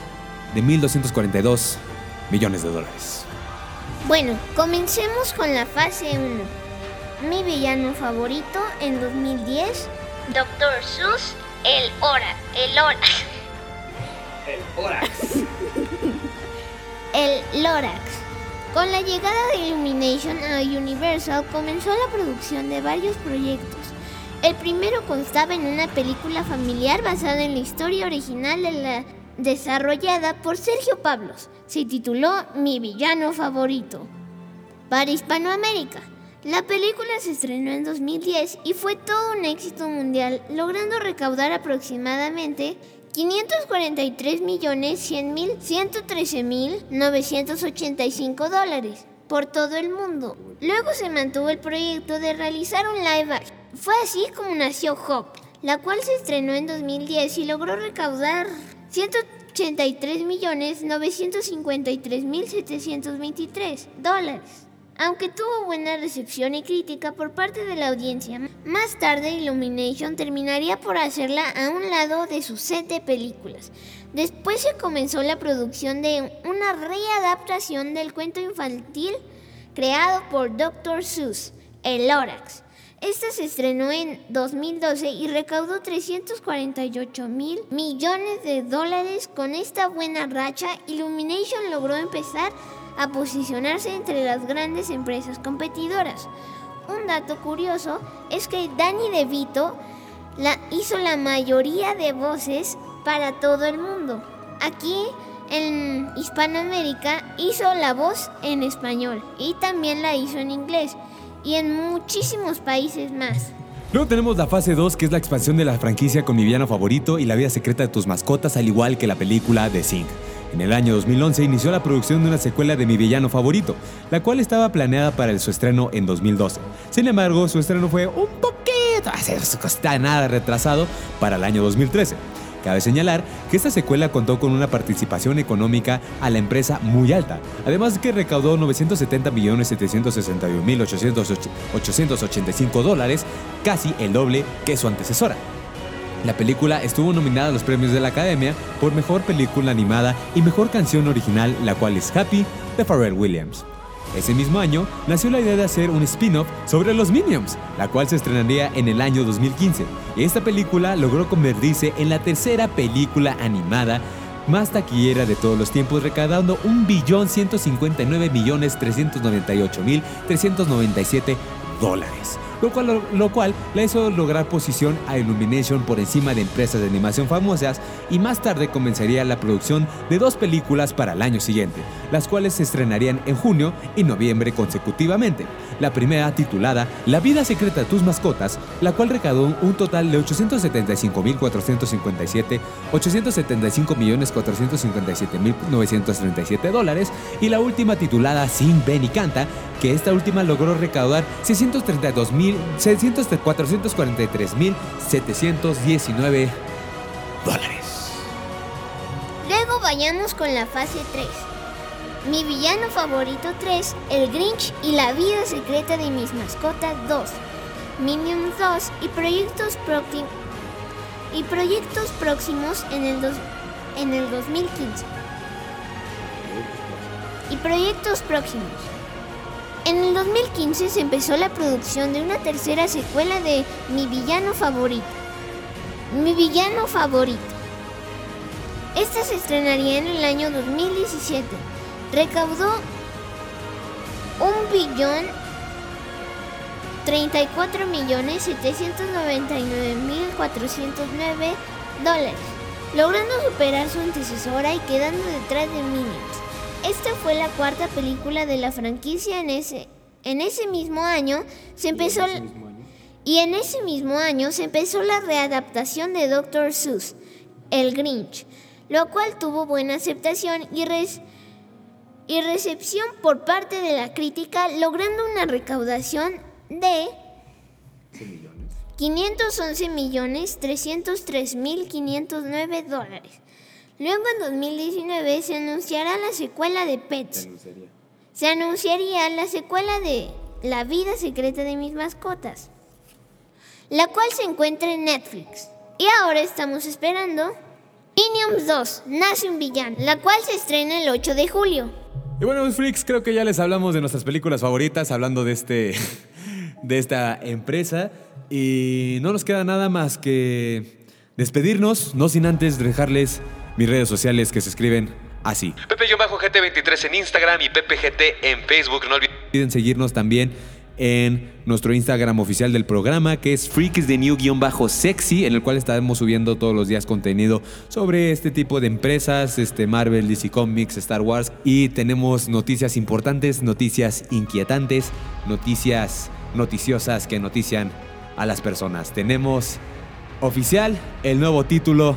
de 1.242 millones de dólares. Bueno, comencemos con la fase 1. Mi villano favorito en 2010, Dr. Seuss, el Hora, el Hora. El Horax. el Lorax. Con la llegada de Illumination a Universal comenzó la producción de varios proyectos. El primero constaba en una película familiar basada en la historia original de la desarrollada por Sergio Pablos. Se tituló Mi villano favorito. Para Hispanoamérica, la película se estrenó en 2010 y fue todo un éxito mundial, logrando recaudar aproximadamente 543.100.113.985 dólares por todo el mundo. Luego se mantuvo el proyecto de realizar un live action. Fue así como nació Hop, la cual se estrenó en 2010 y logró recaudar 183.953.723 dólares. Aunque tuvo buena recepción y crítica por parte de la audiencia, más tarde Illumination terminaría por hacerla a un lado de su set películas. Después se comenzó la producción de una readaptación del cuento infantil creado por Dr. Seuss, El Lorax. Esta se estrenó en 2012 y recaudó 348 mil millones de dólares. Con esta buena racha, Illumination logró empezar a posicionarse entre las grandes empresas competidoras. Un dato curioso es que Danny DeVito la, hizo la mayoría de voces para todo el mundo. Aquí en Hispanoamérica hizo la voz en español y también la hizo en inglés y en muchísimos países más. Luego tenemos la fase 2, que es la expansión de la franquicia con mi villano favorito y la vida secreta de tus mascotas, al igual que la película de Sing. En el año 2011 inició la producción de una secuela de Mi villano favorito, la cual estaba planeada para su estreno en 2012. Sin embargo, su estreno fue un poquito, está nada retrasado para el año 2013. Cabe señalar que esta secuela contó con una participación económica a la empresa muy alta, además que recaudó 970.761.885 dólares, casi el doble que su antecesora. La película estuvo nominada a los premios de la Academia por Mejor Película Animada y Mejor Canción Original, la cual es Happy de Pharrell Williams. Ese mismo año nació la idea de hacer un spin-off sobre los Minions, la cual se estrenaría en el año 2015. Y esta película logró convertirse en la tercera película animada más taquillera de todos los tiempos, recaudando 1.159.398.397 dólares lo cual, lo cual la hizo lograr posición a Illumination por encima de empresas de animación famosas y más tarde comenzaría la producción de dos películas para el año siguiente, las cuales se estrenarían en junio y noviembre consecutivamente. La primera titulada La vida secreta de tus mascotas, la cual recaudó un total de 875.457, 875.457.937 dólares y la última titulada Sin Ven y Canta, que esta última logró recaudar 632.443.719 dólares. Luego vayamos con la fase 3. Mi villano favorito 3, El Grinch y la vida secreta de mis mascotas 2, Minions 2 y proyectos, y proyectos próximos en el, dos- en el 2015. Y proyectos próximos. En el 2015 se empezó la producción de una tercera secuela de Mi villano favorito. Mi villano favorito. Esta se estrenaría en el año 2017. Recaudó un billón 34 millones 799 mil 409 dólares, logrando superar su antecesora y quedando detrás de Minions. Esta fue la cuarta película de la franquicia en ese, en ese mismo año. Se empezó y en ese mismo año se empezó la readaptación de Dr. Seuss, El Grinch, lo cual tuvo buena aceptación y, res- y recepción por parte de la crítica, logrando una recaudación de 511 millones 303 mil 509 dólares. Luego en 2019 se anunciará la secuela de Pets. Se anunciaría la secuela de La vida secreta de mis mascotas, la cual se encuentra en Netflix. Y ahora estamos esperando Minions 2, Nace un villano, la cual se estrena el 8 de julio. Y bueno, mis freaks, creo que ya les hablamos de nuestras películas favoritas, hablando de este de esta empresa y no nos queda nada más que despedirnos, no sin antes dejarles mis redes sociales que se escriben así. Pepe-GT23 en Instagram y PepeGT en Facebook. No olviden olviden seguirnos también en nuestro Instagram oficial del programa, que es Freaks de New-Sexy, en el cual estaremos subiendo todos los días contenido sobre este tipo de empresas, este Marvel, DC Comics, Star Wars. Y tenemos noticias importantes, noticias inquietantes, noticias noticiosas que notician a las personas. Tenemos oficial el nuevo título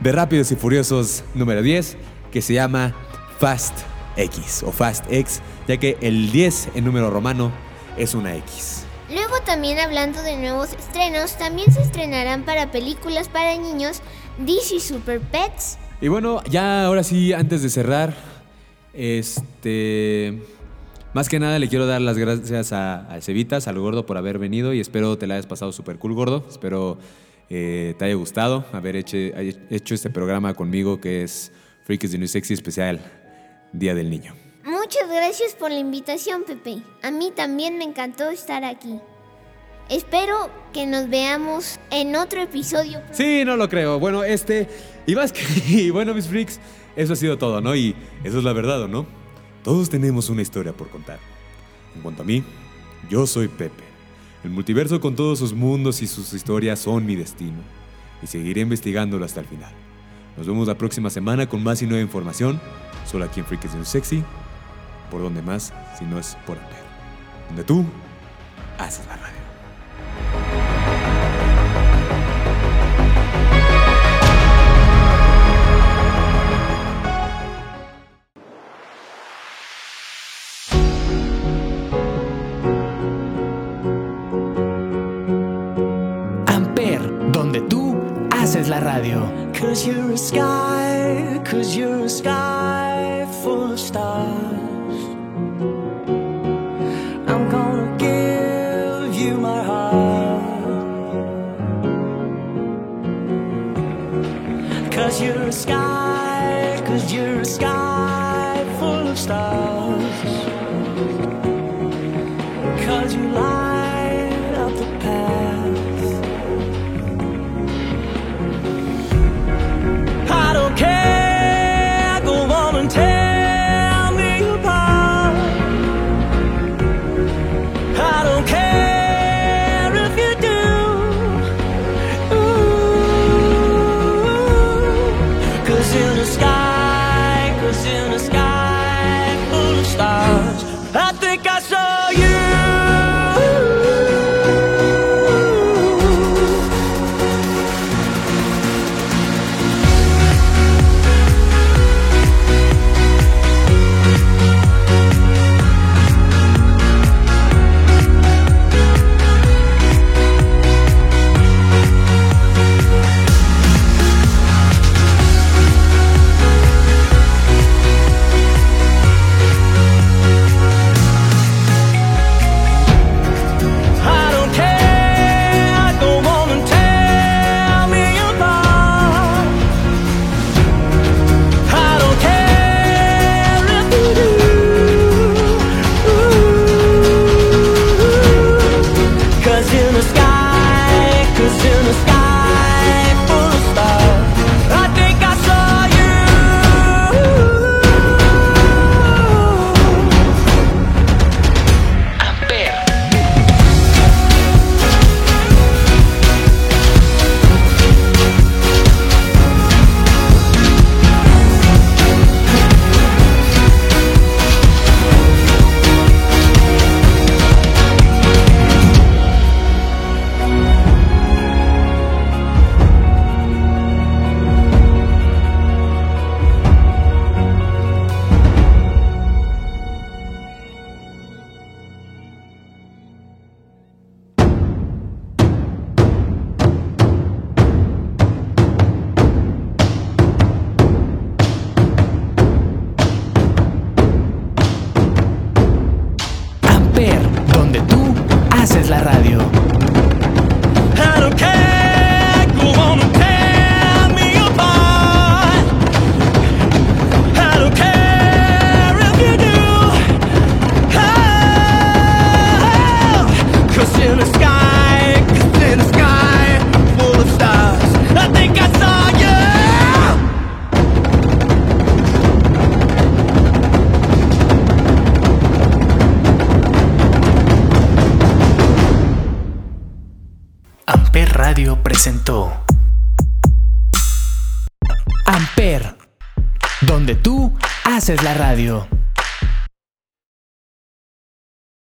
de Rápidos y Furiosos número 10, que se llama Fast X o Fast X, ya que el 10 en número romano es una X. Luego también hablando de nuevos estrenos, también se estrenarán para películas para niños DC Super Pets. Y bueno, ya ahora sí, antes de cerrar, este. Más que nada le quiero dar las gracias a, a Cevitas, al gordo, por haber venido y espero te la hayas pasado súper cool, gordo. Espero eh, te haya gustado haber hecho, hecho este programa conmigo que es Freaks de New Sexy especial Día del Niño. Muchas gracias por la invitación, Pepe. A mí también me encantó estar aquí. Espero que nos veamos en otro episodio. Sí, no lo creo. Bueno, este. Y más que. Y bueno, mis freaks, eso ha sido todo, ¿no? Y eso es la verdad, ¿o no? Todos tenemos una historia por contar. En cuanto a mí, yo soy Pepe. El multiverso con todos sus mundos y sus historias son mi destino. Y seguiré investigándolo hasta el final. Nos vemos la próxima semana con más y nueva información. Solo aquí en Freaks Sexy. Por donde más, si no es por Amper. Donde tú haces la radio. Amper, donde tú haces la radio. Cause you're a sky, cause you're a sky